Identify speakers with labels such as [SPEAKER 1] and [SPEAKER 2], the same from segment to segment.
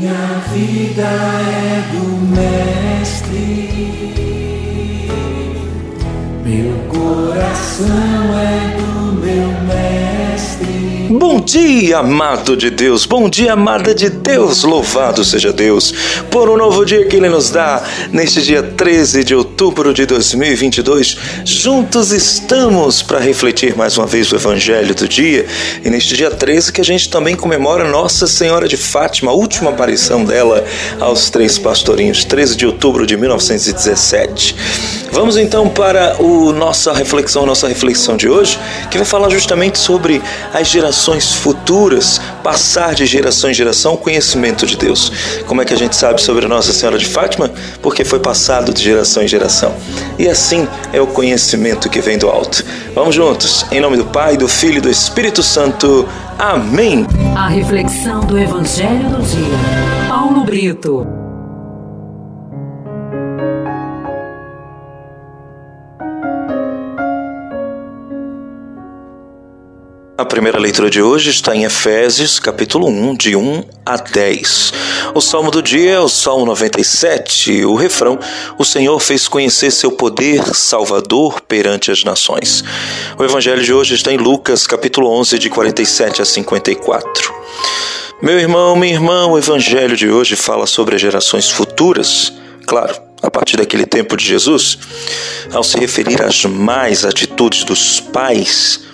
[SPEAKER 1] Minha vida é do Mestre, meu coração é do.
[SPEAKER 2] Bom dia, amado de Deus, bom dia, amada de Deus, louvado seja Deus por um novo dia que Ele nos dá neste dia 13 de outubro de 2022. Juntos estamos para refletir mais uma vez o Evangelho do dia e neste dia 13 que a gente também comemora Nossa Senhora de Fátima, a última aparição dela aos três pastorinhos, 13 de outubro de 1917. Vamos então para o nossa reflexão, nossa reflexão de hoje, que vai falar justamente sobre as gerações futuras, passar de geração em geração o conhecimento de Deus. Como é que a gente sabe sobre Nossa Senhora de Fátima? Porque foi passado de geração em geração. E assim é o conhecimento que vem do alto. Vamos juntos, em nome do Pai, do Filho e do Espírito Santo. Amém.
[SPEAKER 3] A reflexão do Evangelho do dia. Paulo Brito.
[SPEAKER 2] A primeira leitura de hoje está em Efésios, capítulo 1, de 1 a 10. O salmo do dia é o Salmo 97, o refrão: O Senhor fez conhecer seu poder salvador perante as nações. O evangelho de hoje está em Lucas, capítulo 11, de 47 a 54. Meu irmão, minha irmã, o evangelho de hoje fala sobre as gerações futuras. Claro, a partir daquele tempo de Jesus, ao se referir às más atitudes dos pais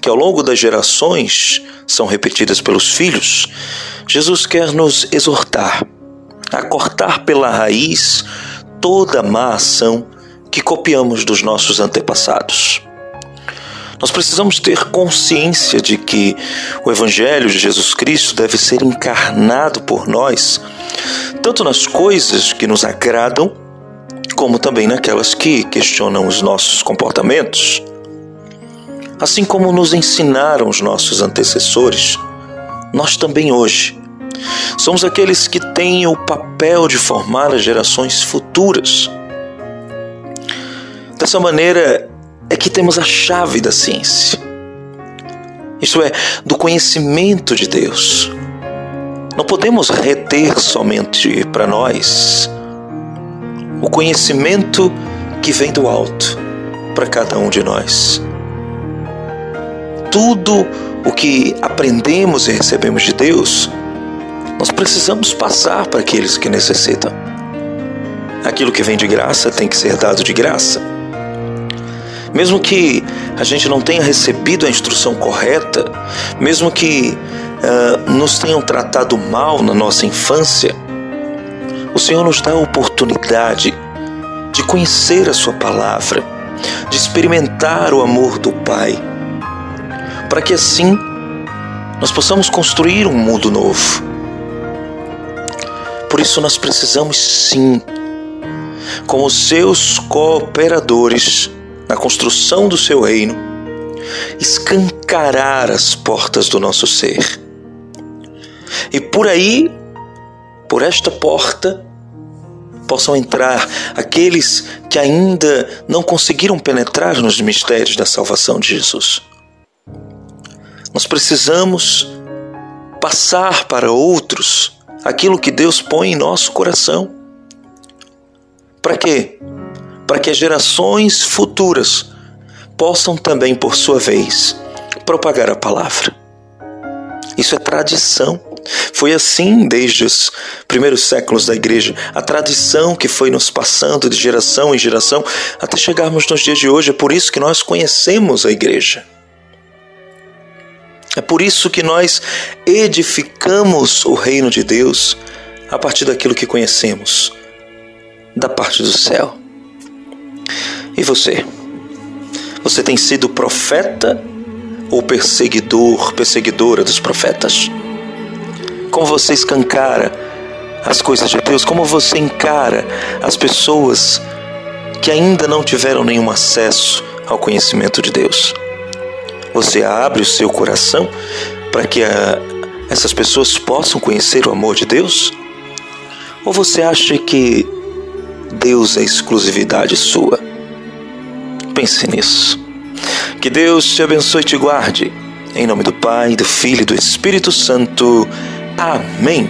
[SPEAKER 2] que ao longo das gerações são repetidas pelos filhos, Jesus quer nos exortar a cortar pela raiz toda má ação que copiamos dos nossos antepassados. Nós precisamos ter consciência de que o Evangelho de Jesus Cristo deve ser encarnado por nós, tanto nas coisas que nos agradam, como também naquelas que questionam os nossos comportamentos. Assim como nos ensinaram os nossos antecessores, nós também hoje somos aqueles que têm o papel de formar as gerações futuras. Dessa maneira é que temos a chave da ciência. Isto é, do conhecimento de Deus. Não podemos reter somente para nós o conhecimento que vem do alto para cada um de nós tudo o que aprendemos e recebemos de Deus, nós precisamos passar para aqueles que necessitam. Aquilo que vem de graça tem que ser dado de graça. Mesmo que a gente não tenha recebido a instrução correta, mesmo que uh, nos tenham tratado mal na nossa infância, o Senhor nos dá a oportunidade de conhecer a Sua palavra, de experimentar o amor do Pai para que assim nós possamos construir um mundo novo. Por isso nós precisamos sim, como seus cooperadores na construção do seu reino, escancarar as portas do nosso ser. E por aí, por esta porta, possam entrar aqueles que ainda não conseguiram penetrar nos mistérios da salvação de Jesus. Nós precisamos passar para outros aquilo que Deus põe em nosso coração. Para quê? Para que as gerações futuras possam também, por sua vez, propagar a palavra. Isso é tradição. Foi assim desde os primeiros séculos da igreja, a tradição que foi nos passando de geração em geração até chegarmos nos dias de hoje. É por isso que nós conhecemos a igreja. É por isso que nós edificamos o reino de Deus a partir daquilo que conhecemos da parte do céu. E você? Você tem sido profeta ou perseguidor, perseguidora dos profetas? Como você escancara as coisas de Deus? Como você encara as pessoas que ainda não tiveram nenhum acesso ao conhecimento de Deus? Você abre o seu coração para que a, essas pessoas possam conhecer o amor de Deus? Ou você acha que Deus é exclusividade sua? Pense nisso. Que Deus te abençoe e te guarde. Em nome do Pai, do Filho e do Espírito Santo. Amém.